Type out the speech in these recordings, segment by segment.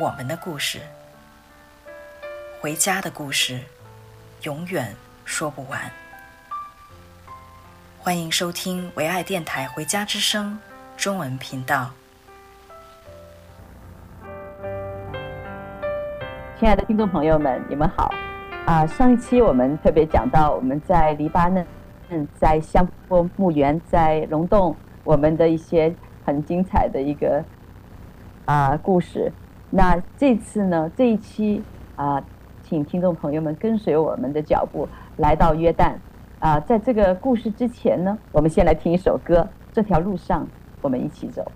我们的故事，回家的故事，永远说不完。欢迎收听唯爱电台《回家之声》中文频道。亲爱的听众朋友们，你们好！啊，上一期我们特别讲到我们在黎巴嫩，嗯，在香波墓园，在溶洞，我们的一些很精彩的一个啊故事。那这次呢，这一期啊。请听众朋友们跟随我们的脚步来到约旦啊！在这个故事之前呢，我们先来听一首歌。这条路上，我们一起走。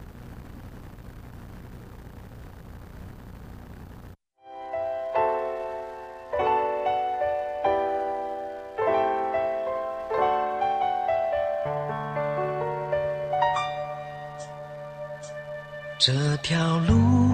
这条路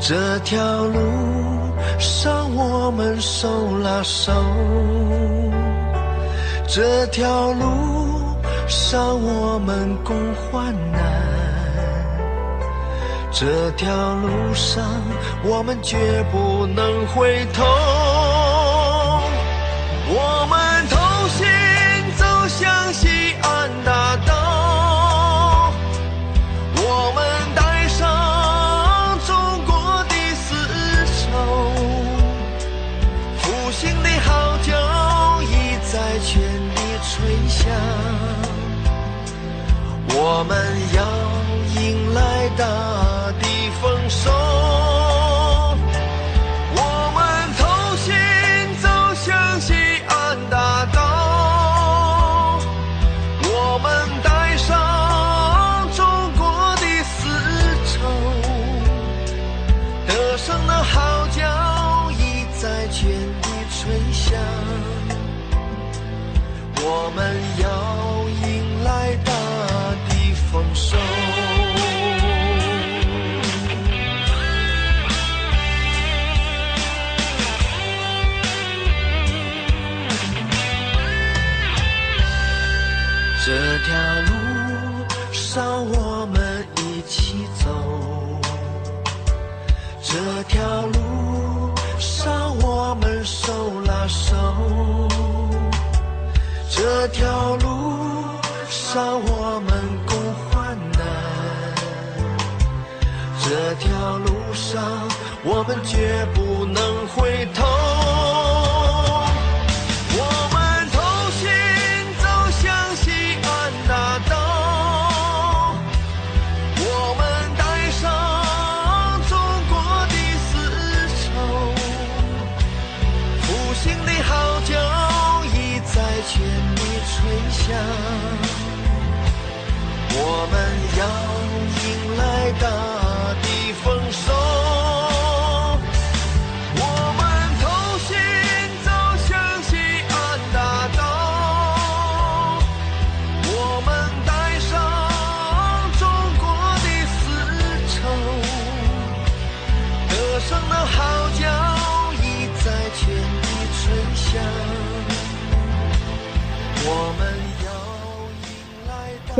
这条路。上我们手拉手，这条路上我们共患难，这条路上我们绝不能回头，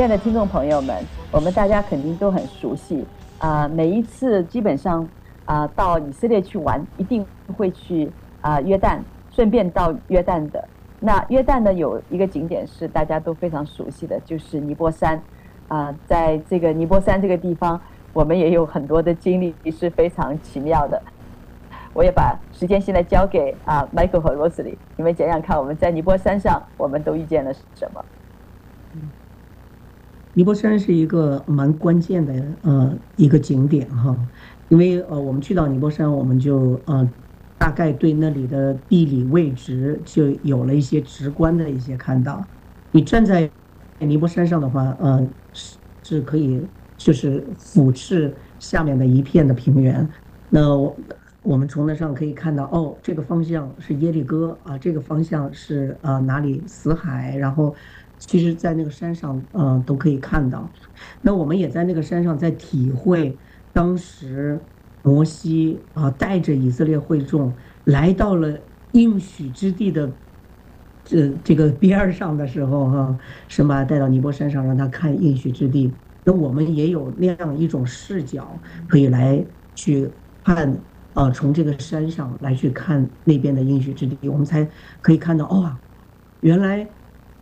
爱的听众朋友们，我们大家肯定都很熟悉啊、每一次基本上啊、到以色列去玩，一定会去啊、约旦，顺便到约旦的。那约旦呢，有一个景点是大家都非常熟悉的，就是尼泊山啊、在这个尼泊山这个地方，我们也有很多的经历是非常奇妙的。我也把时间现在交给啊，Michael 和 Rosie，你们讲讲看，我们在尼泊山上，我们都遇见了什么？尼泊山是一个蛮关键的呃一个景点哈，因为呃我们去到尼泊山，我们就呃大概对那里的地理位置就有了一些直观的一些看到。你站在尼泊山上的话，呃是是可以就是俯视下面的一片的平原。那我我们从那上可以看到，哦，这个方向是耶利哥啊，这个方向是呃哪里死海，然后。其实，在那个山上，呃，都可以看到。那我们也在那个山上，在体会当时摩西啊带着以色列会众来到了应许之地的这这个边儿上的时候，哈，神把他带到尼泊山上，让他看应许之地。那我们也有那样一种视角，可以来去看啊，从这个山上来去看那边的应许之地，我们才可以看到，哦，原来。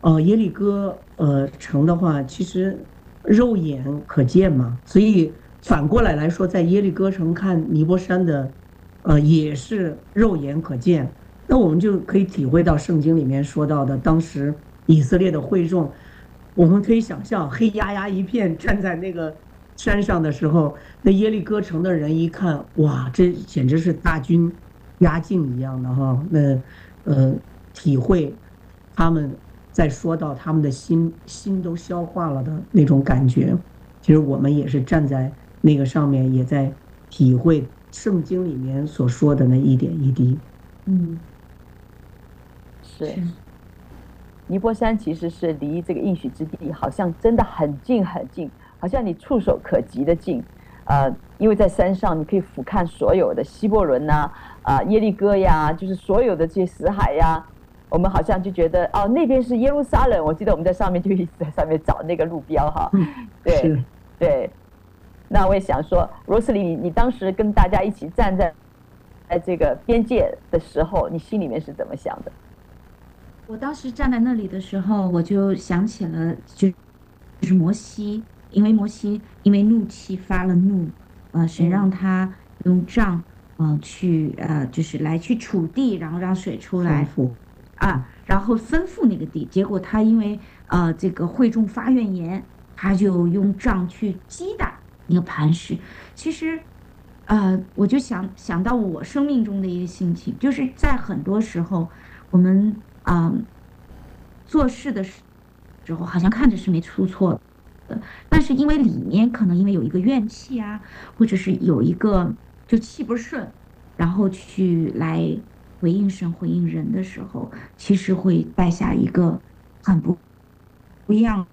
哦，耶利哥呃城的话，其实肉眼可见嘛，所以反过来来说，在耶利哥城看尼泊山的，呃也是肉眼可见。那我们就可以体会到圣经里面说到的，当时以色列的会众，我们可以想象黑压压一片站在那个山上的时候，那耶利哥城的人一看，哇，这简直是大军压境一样的哈。那呃，体会他们。再说到他们的心，心都消化了的那种感觉，其实我们也是站在那个上面，也在体会圣经里面所说的那一点一滴。嗯，是。尼泊山其实是离这个应许之地好像真的很近很近，好像你触手可及的近。呃，因为在山上你可以俯瞰所有的希伯伦呐，啊耶利哥呀，就是所有的这些死海呀。我们好像就觉得哦，那边是耶路撒冷。我记得我们在上面就一直在上面找那个路标哈。对对。那我也想说，Rosely，你你当时跟大家一起站在在这个边界的时候，你心里面是怎么想的？我当时站在那里的时候，我就想起了就就是摩西，因为摩西因为怒气发了怒，呃，神让他用杖呃去呃就是来去杵地，然后让水出来。啊，然后吩咐那个地，结果他因为呃这个会众发怨言，他就用杖去击打那个磐石。其实，呃，我就想想到我生命中的一个心情，就是在很多时候，我们啊、做事的时候，好像看着是没出错的，但是因为里面可能因为有一个怨气啊，或者是有一个就气不顺，然后去来。回应神、回应人的时候，其实会带下一个很不不一样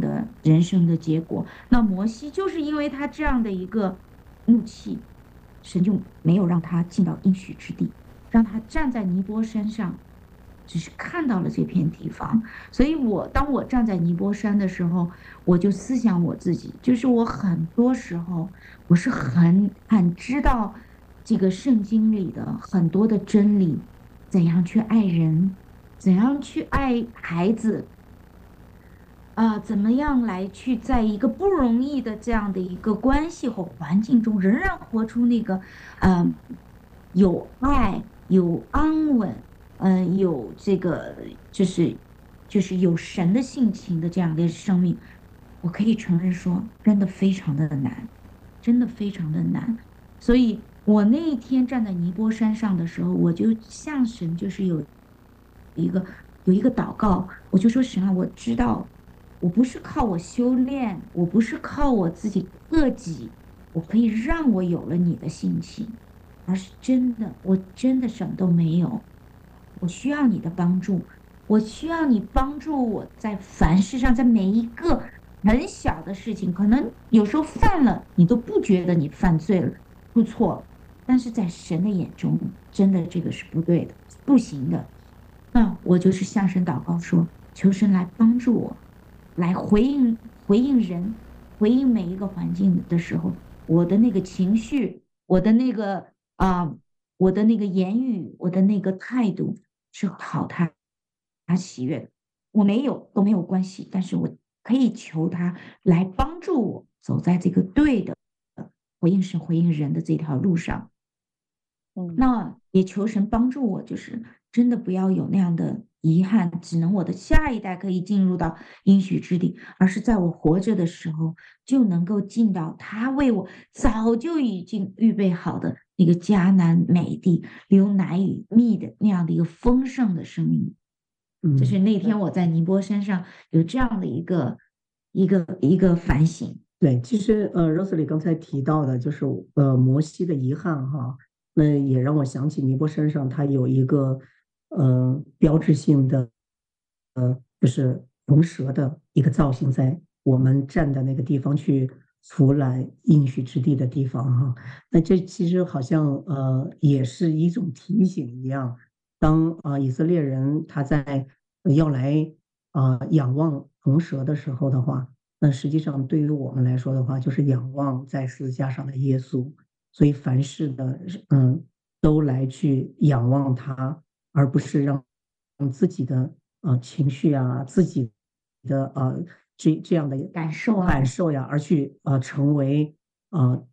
的人生的结果。那摩西就是因为他这样的一个怒气，神就没有让他进到应许之地，让他站在尼泊山上，只是看到了这片地方。所以我当我站在尼泊山的时候，我就思想我自己，就是我很多时候我是很很知道。这个圣经里的很多的真理，怎样去爱人，怎样去爱孩子，啊、怎么样来去在一个不容易的这样的一个关系和环境中，仍然活出那个，嗯、呃，有爱、有安稳，嗯、呃，有这个就是就是有神的性情的这样的生命，我可以承认说，真的非常的难，真的非常的难，所以。我那一天站在尼泊山上的时候，我就向神就是有一个有一个祷告，我就说神啊，我知道我不是靠我修炼，我不是靠我自己克己，我可以让我有了你的性情，而是真的，我真的什么都没有，我需要你的帮助，我需要你帮助我在凡事上，在每一个很小的事情，可能有时候犯了，你都不觉得你犯罪了，出错了。但是在神的眼中，真的这个是不对的，不行的。那我就是向神祷告说，求神来帮助我，来回应回应人，回应每一个环境的时候，我的那个情绪，我的那个啊、我的那个言语，我的那个态度是讨他他喜悦的。我没有都没有关系，但是我可以求他来帮助我走在这个对的回应神、回应人的这条路上。嗯，那也求神帮助我，就是真的不要有那样的遗憾，只能我的下一代可以进入到应许之地，而是在我活着的时候就能够进到他为我早就已经预备好的那个迦南美地，流奶与蜜的那样的一个丰盛的生命。嗯，就是那天我在尼波山上有这样的一个一个一个反省。对，其实呃，Rosely 刚才提到的就是呃摩西的遗憾哈，那也让我想起尼泊山上它有一个呃标志性的呃就是龙蛇的一个造型，在我们站的那个地方去俯览应许之地的地方哈，那这其实好像呃也是一种提醒一样，当啊、以色列人他在要来啊、仰望龙蛇的时候的话。那实际上，对于我们来说的话，就是仰望在十字架上的耶稣。所以凡事的，嗯，都来去仰望他，而不是让让自己的呃情绪啊、自己的呃这这样的感受啊、感受呀，而去呃成为呃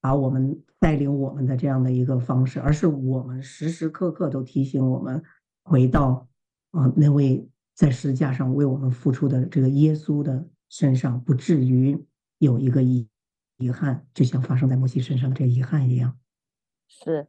把我们带领我们的这样的一个方式，而是我们时时刻刻都提醒我们回到啊、呃、那位在十字架上为我们付出的这个耶稣的。身上不至于有一个遗遗憾，就像发生在摩西身上的这个遗憾一样。是，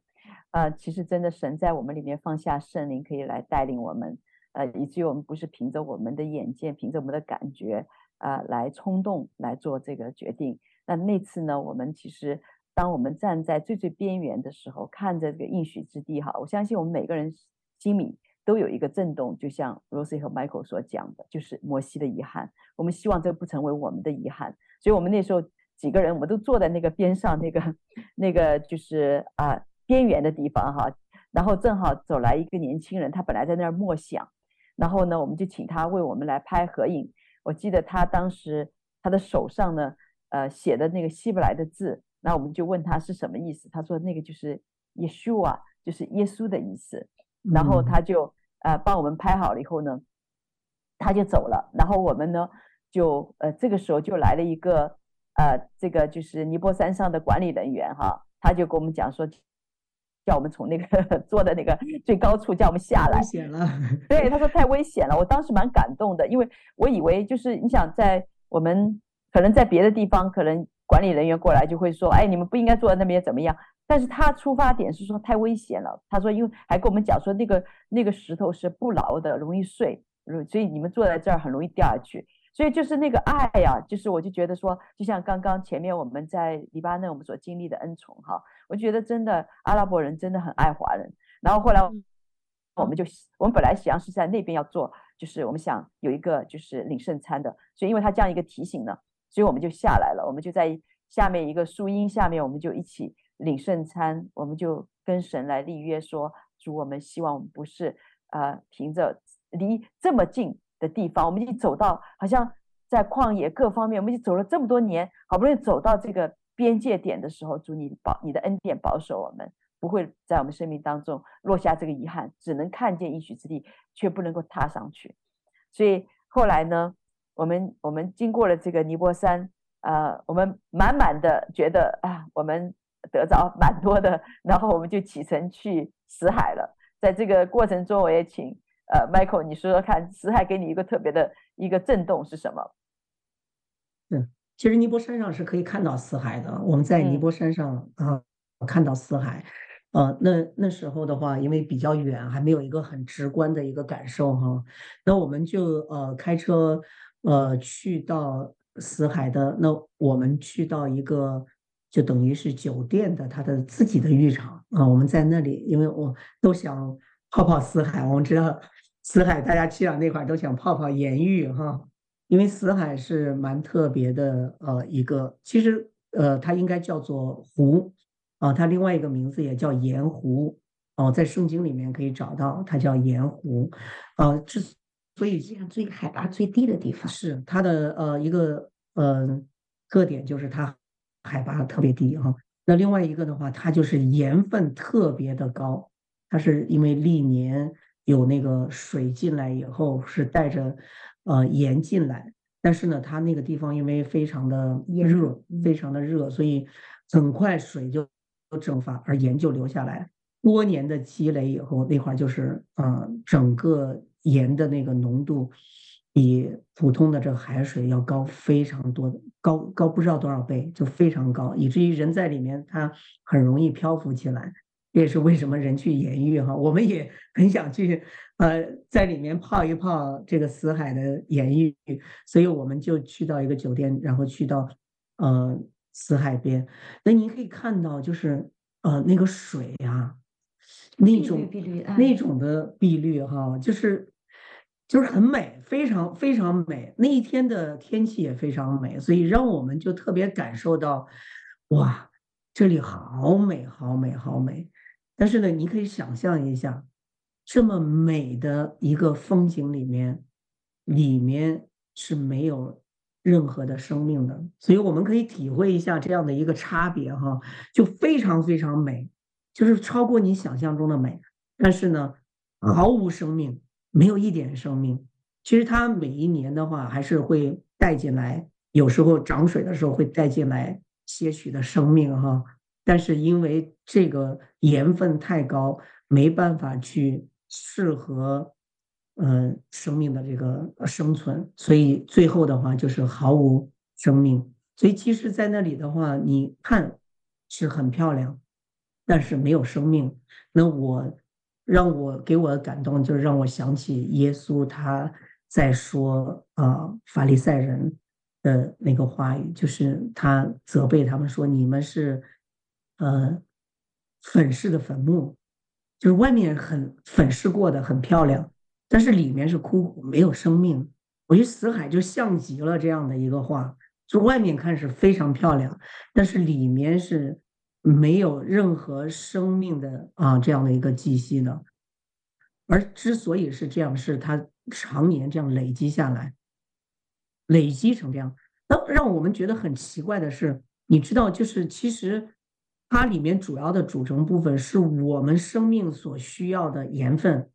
呃，其实真的神在我们里面放下圣灵，可以来带领我们，呃，以至于我们不是凭着我们的眼见，凭着我们的感觉，呃，来冲动来做这个决定。那那次呢，我们其实当我们站在最最边缘的时候，看着这个应许之地，哈，我相信我们每个人心里。都有一个震动，就像 Rosie 和 Michael 所讲的，就是摩西的遗憾。我们希望这不成为我们的遗憾，所以我们那时候几个人，我们都坐在那个边上，那个那个就是啊边缘的地方哈。然后正好走来一个年轻人，他本来在那儿默想，然后呢，我们就请他为我们来拍合影。我记得他当时他的手上呢，呃写的那个希伯来的字，那我们就问他是什么意思，他说那个就是 Yeshua，就是耶稣的意思。然后他就呃帮我们拍好了以后呢，他就走了。然后我们呢就呃这个时候就来了一个呃这个就是尼泊山上的管理人员哈，他就跟我们讲说，叫我们从那个 坐的那个最高处叫我们下来。危险了。对，他说太危险了。我当时蛮感动的，因为我以为就是你想在我们可能在别的地方，可能管理人员过来就会说，哎，你们不应该坐在那边怎么样？但是他出发点是说太危险了，他说因为还跟我们讲说那个那个石头是不牢的，容易碎，所以你们坐在这儿很容易掉下去。所以就是那个爱呀，就是我就觉得说，就像刚刚前面我们在黎巴嫩我们所经历的恩宠哈，我觉得真的阿拉伯人真的很爱华人。然后后来我们就我们本来想是在那边要做，就是我们想有一个就是领圣餐的，所以因为他这样一个提醒呢，所以我们就下来了，我们就在下面一个树荫下面，我们就一起。领圣餐，我们就跟神来立约说，主，我们希望我们不是呃凭着离这么近的地方，我们已经走到好像在旷野各方面，我们已经走了这么多年，好不容易走到这个边界点的时候，主你保你的恩典保守我们，不会在我们生命当中落下这个遗憾，只能看见应许之地，却不能够踏上去。所以后来呢，我们我们经过了这个尼泊山，呃，我们满满的觉得啊，我们。得着蛮多的，然后我们就启程去死海了。在这个过程中，我也请呃，Michael，你说说看，死海给你一个特别的一个震动是什么？嗯，其实尼泊山上是可以看到死海的。我们在尼泊山上啊、嗯、看到死海，呃，那那时候的话，因为比较远，还没有一个很直观的一个感受哈。那我们就呃开车呃去到死海的，那我们去到一个。就等于是酒店的他的自己的浴场啊，我们在那里，因为我都想泡泡死海。我们知道死海，大家去了那块都想泡泡盐浴哈，因为死海是蛮特别的呃一个，其实呃它应该叫做湖啊，它另外一个名字也叫盐湖哦，在圣经里面可以找到它叫盐湖，啊，之所以这样最海拔最低的地方是它的呃一个呃特点就是它。海拔特别低哈，那另外一个的话，它就是盐分特别的高，它是因为历年有那个水进来以后是带着呃盐进来，但是呢，它那个地方因为非常的热，非常的热，所以很快水就蒸发，而盐就流下来。多年的积累以后，那块就是呃，整个盐的那个浓度比普通的这个海水要高非常多的，高高不知道多少倍，就非常高，以至于人在里面它很容易漂浮起来。这也是为什么人去盐浴哈，我们也很想去呃，在里面泡一泡这个死海的盐浴，所以我们就去到一个酒店，然后去到呃死海边。那您可以看到，就是呃那个水呀。那种碧绿那种的碧绿哈，就是就是很美，非常非常美。那一天的天气也非常美，所以让我们就特别感受到，哇，这里好美，好美，好美。但是呢，你可以想象一下，这么美的一个风景里面，里面是没有任何的生命的，所以我们可以体会一下这样的一个差别哈，就非常非常美。就是超过你想象中的美，但是呢，毫无生命，没有一点生命。其实它每一年的话，还是会带进来，有时候涨水的时候会带进来些许的生命哈。但是因为这个盐分太高，没办法去适合嗯、呃、生命的这个生存，所以最后的话就是毫无生命。所以其实，在那里的话，你看是很漂亮。但是没有生命，那我让我给我的感动，就是让我想起耶稣他在说啊、法利赛人的那个话语，就是他责备他们说，你们是呃粉饰的坟墓，就是外面很粉饰过的很漂亮，但是里面是枯骨没有生命。我觉得死海就像极了这样的一个画，就外面看是非常漂亮，但是里面是。没有任何生命的啊，这样的一个气息的，而之所以是这样，是它常年这样累积下来，累积成这样。那让我们觉得很奇怪的是，你知道，就是其实它里面主要的组成部分是我们生命所需要的盐分，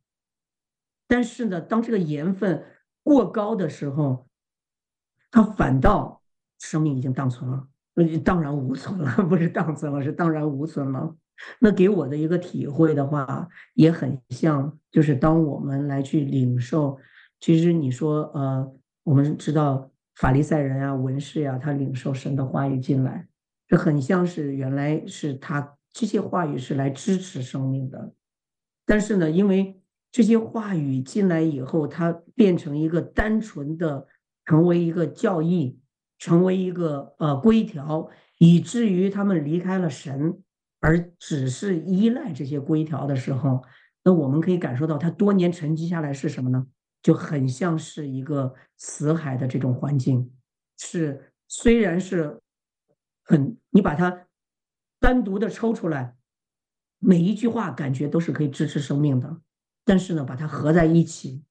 但是呢，当这个盐分过高的时候，它反倒生命已经荡存了。那就荡然无存了，不是荡存了，是荡然无存了。那给我的一个体会的话，也很像，就是当我们来去领受，其实你说，呃，我们知道法利赛人啊、文士呀、他领受神的话语进来，这很像是原来是他这些话语是来支持生命的，但是呢，因为这些话语进来以后，它变成一个单纯的，成为一个教义。成为一个呃规条，以至于他们离开了神，而只是依赖这些规条的时候，那我们可以感受到他多年沉积下来是什么呢？就很像是一个死海的这种环境，是虽然是很你把它单独的抽出来，每一句话感觉都是可以支持生命的，但是呢，把它合在一起，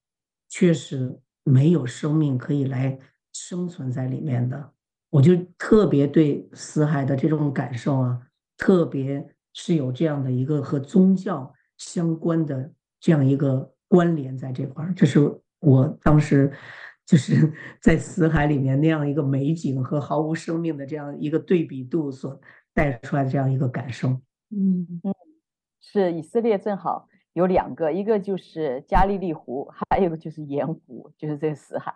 确实没有生命可以来。生存在里面的，我就特别对死海的这种感受啊，特别是有这样的一个和宗教相关的这样一个关联在这块儿，这是我当时就是 在死海里面那样一个美景和毫无生命的这样一个对比度所带出来的这样一个感受。嗯嗯，是以色列正好有两个，一个就是加利利湖，还有一个就是盐湖，就是这个死海。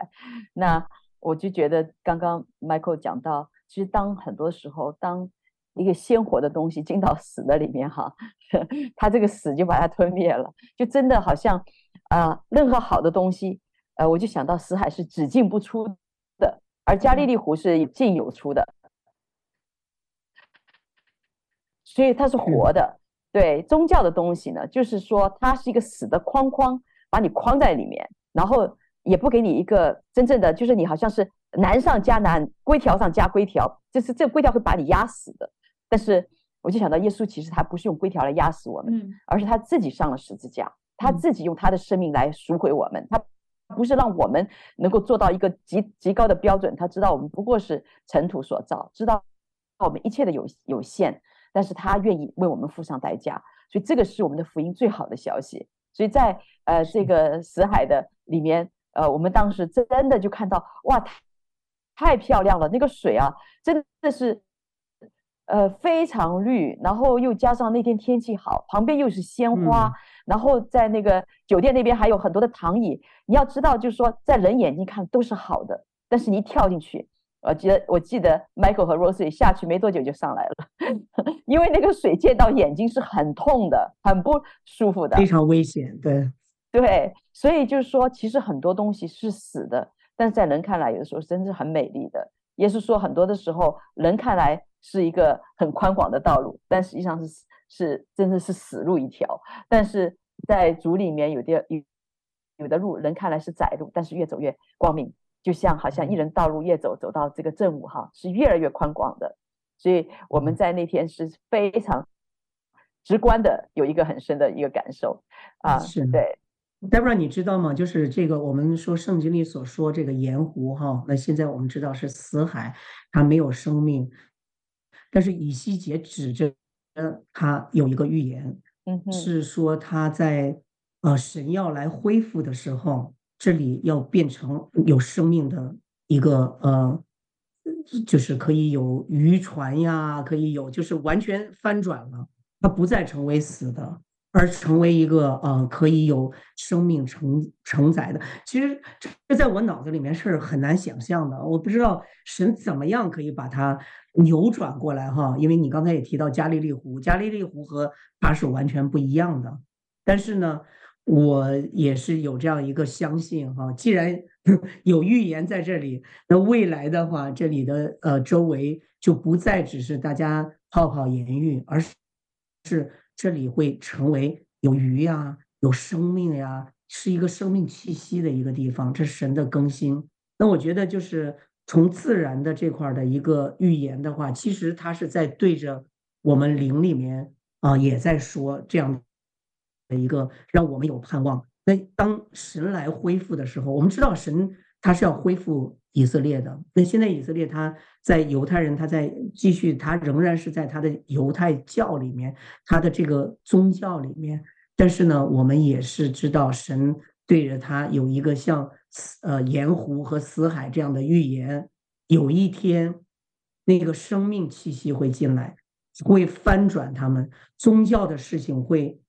那我就觉得刚刚 Michael 讲到，其实当很多时候，当一个鲜活的东西进到死的里面，哈，它这个死就把它吞灭了，就真的好像啊、呃，任何好的东西，呃，我就想到死海是只进不出的，而加利利湖是进有出的，所以它是活的。对宗教的东西呢，就是说它是一个死的框框，把你框在里面，然后。也不给你一个真正的，就是你好像是难上加难，规条上加规条，就是这个规条会把你压死的。但是我就想到，耶稣其实他不是用规条来压死我们，而是他自己上了十字架，他自己用他的生命来赎回我们。他不是让我们能够做到一个极极高的标准，他知道我们不过是尘土所造，知道我们一切的有有限，但是他愿意为我们付上代价。所以这个是我们的福音最好的消息。所以在呃这个死海的里面。呃，我们当时真的就看到，哇，太太漂亮了，那个水啊，真的是，呃非常绿，然后又加上那天天气好，旁边又是鲜花，然后在那个酒店那边还有很多的躺椅。你要知道，就是说在人眼睛看都是好的，但是你一跳进去，我记得我记得 Michael 和 Rosie 下去没多久就上来了，因为那个水溅到眼睛是很痛的，很不舒服的，非常危险。对 对，所以就是说，其实很多东西是死的，但是在人看来，有的时候真是很美丽的。也是说，很多的时候，人看来是一个很宽广的道路，但实际上是是真的是死路一条。但是在主里面有的有有的路，人看来是窄路，但是越走越光明，就像好像一人道路越走走到这个正午哈，是越来越宽广的。所以我们在那天是非常直观的有一个很深的一个感受啊，是对。Deborah，你知道吗？就是这个，我们说圣经里所说这个盐湖哈，那现在我们知道是死海，它没有生命。但是以西结指着他有一个预言，嗯，是说他在呃神要来恢复的时候，这里要变成有生命的一个呃，就是可以有渔船呀，可以有，就是完全翻转了，它不再成为死的。而成为一个呃可以有生命承承载的，其实这在我脑子里面是很难想象的。我不知道神怎么样可以把它扭转过来哈，因为你刚才也提到加利利湖，加利利湖和它是完全不一样的。但是呢，我也是有这样一个相信哈，既然 有预言在这里，那未来的话，这里的呃周围就不再只是大家泡泡盐浴，而是是。这里会成为有鱼呀、有生命呀，是一个生命气息的一个地方。这是神的更新。那我觉得，就是从自然的这块的一个预言的话，其实它是在对着我们灵里面啊，也在说这样的一个让我们有盼望。那当神来恢复的时候，我们知道神他是要恢复。以色列的，那现在以色列他在犹太人，他在继续，他仍然是在他的犹太教里面，他的这个宗教里面。但是呢，我们也是知道神对着他有一个像呃盐湖和死海这样的预言，有一天那个生命气息会进来，会翻转他们宗教的事情会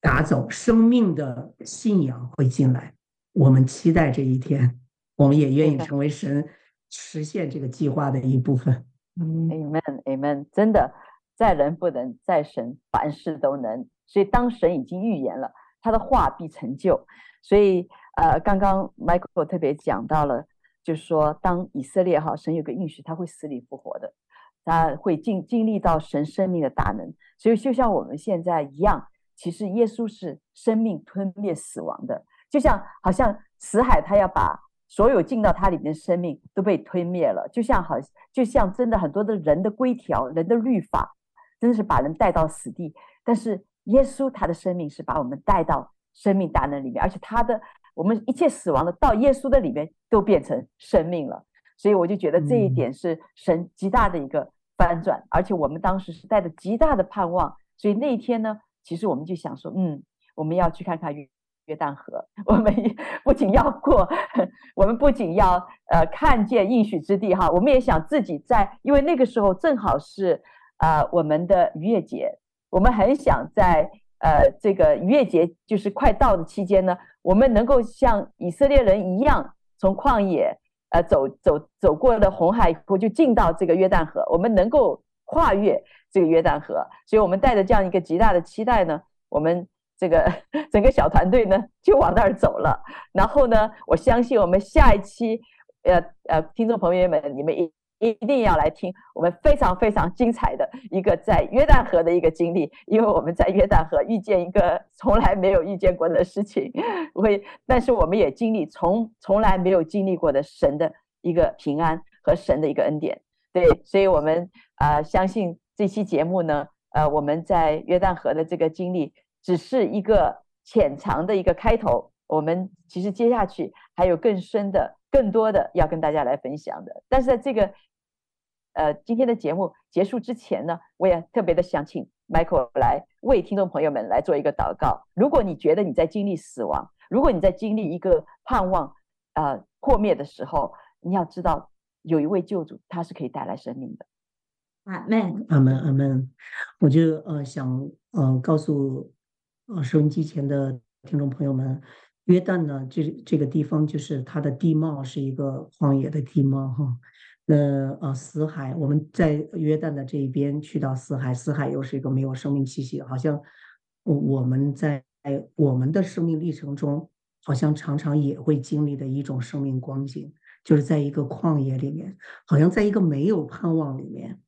打走，生命的信仰会进来。我们期待这一天。我们也愿意成为神实现这个计划的一部分。Amen，Amen，真的，在人不能，在神凡事都能。所以当神已经预言了，他的话必成就。所以，呃，刚刚 Michael 特别讲到了，就是说，当以色列哈，神有个应许，他会死里复活的，他会经经历到神生命的大能。所以，就像我们现在一样，其实耶稣是生命吞灭死亡的，就像好像死海，他要把。所有进到它里面的生命都被吞灭了，就像好，就像真的很多的人的规条、人的律法，真的是把人带到死地。但是耶稣他的生命是把我们带到生命大能里面，而且他的我们一切死亡的到耶稣的里面都变成生命了。所以我就觉得这一点是神极大的一个翻转，而且我们当时是带着极大的盼望。所以那一天呢，其实我们就想说，嗯，我们要去看看约旦河，我们不仅要过，我们不仅要呃看见应许之地哈，我们也想自己在，因为那个时候正好是呃我们的逾越节，我们很想在呃这个逾越节就是快到的期间呢，我们能够像以色列人一样，从旷野呃走走走过了红海以后，就进到这个约旦河，我们能够跨越这个约旦河，所以我们带着这样一个极大的期待呢，我们。这个 整个小团队呢，就往那儿走了。然后呢，我相信我们下一期，呃呃，听众朋友们，你们一一定要来听我们非常非常精彩的一个在约旦河的一个经历，因为我们在约旦河遇见一个 从来没有遇见过的事情，会，但是我们也经历从从来没有经历过的神的一个平安和神的一个恩典。对，所以我们、呃，相信这期节目呢，呃，我们在约旦河的这个经历。只是一个浅尝的一个开头，我们其实接下去还有更深的、更多的要跟大家来分享的。但是在这个呃今天的节目结束之前呢，我也特别的想请 Michael 来为听众朋友们来做一个祷告。如果你觉得你在经历死亡，如果你在经历一个盼望呃破灭的时候，你要知道有一位救主，他是可以带来生命的。阿门，阿门，阿门。我就呃想呃告诉呃收音机前的听众朋友们，约旦呢，这这个地方就是它的地貌是一个荒野的地貌哈。那呃死海，我们在约旦的这一边去到死海，死海又是一个没有生命气息，好像我们在我们的生命历程中，好像常常也会经历的一种生命光景，就是在一个旷野里面，好像在一个没有盼望里面。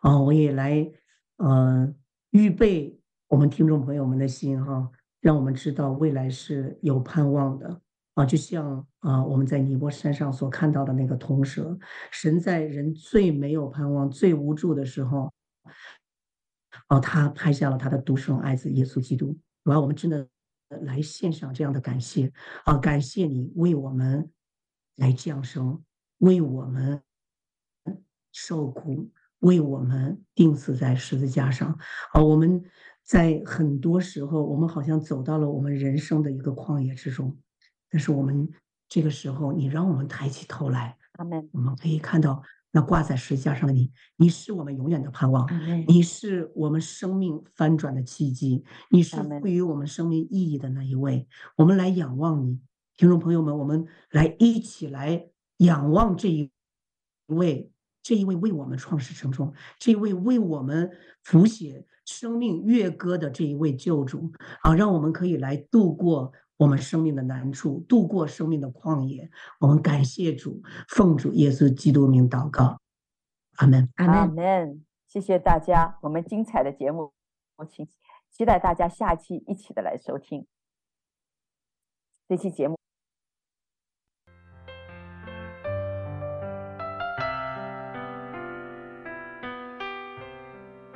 啊，我也来，呃，预备我们听众朋友们的心哈，让我们知道未来是有盼望的。啊，就像啊我们在尼波山上所看到的那个铜蛇，神在人最没有盼望、最无助的时候，啊，他派下了他的独生爱子耶稣基督，主要我们真的来献上这样的感谢。啊，感谢你为我们来降生，为我们受苦。为我们钉死在十字架上，啊，我们在很多时候，我们好像走到了我们人生的一个旷野之中，但是我们这个时候，你让我们抬起头来，阿门。我们可以看到那挂在十字架上的你，你是我们永远的盼望，你是我们生命翻转的契机，你是赋予我们生命意义的那一位，我们来仰望你，听众朋友们，我们来一起来仰望这一位。这一位为我们创始成终，这一位为我们谱写生命乐歌的这一位救主啊，让我们可以来度过我们生命的难处，度过生命的旷野。我们感谢主，奉主耶稣基督名祷告，阿门，阿门。谢谢大家，我们精彩的节目，我请期待大家下期一起的来收听这期节目。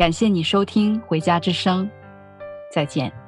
感谢你收听《回家之声》，再见。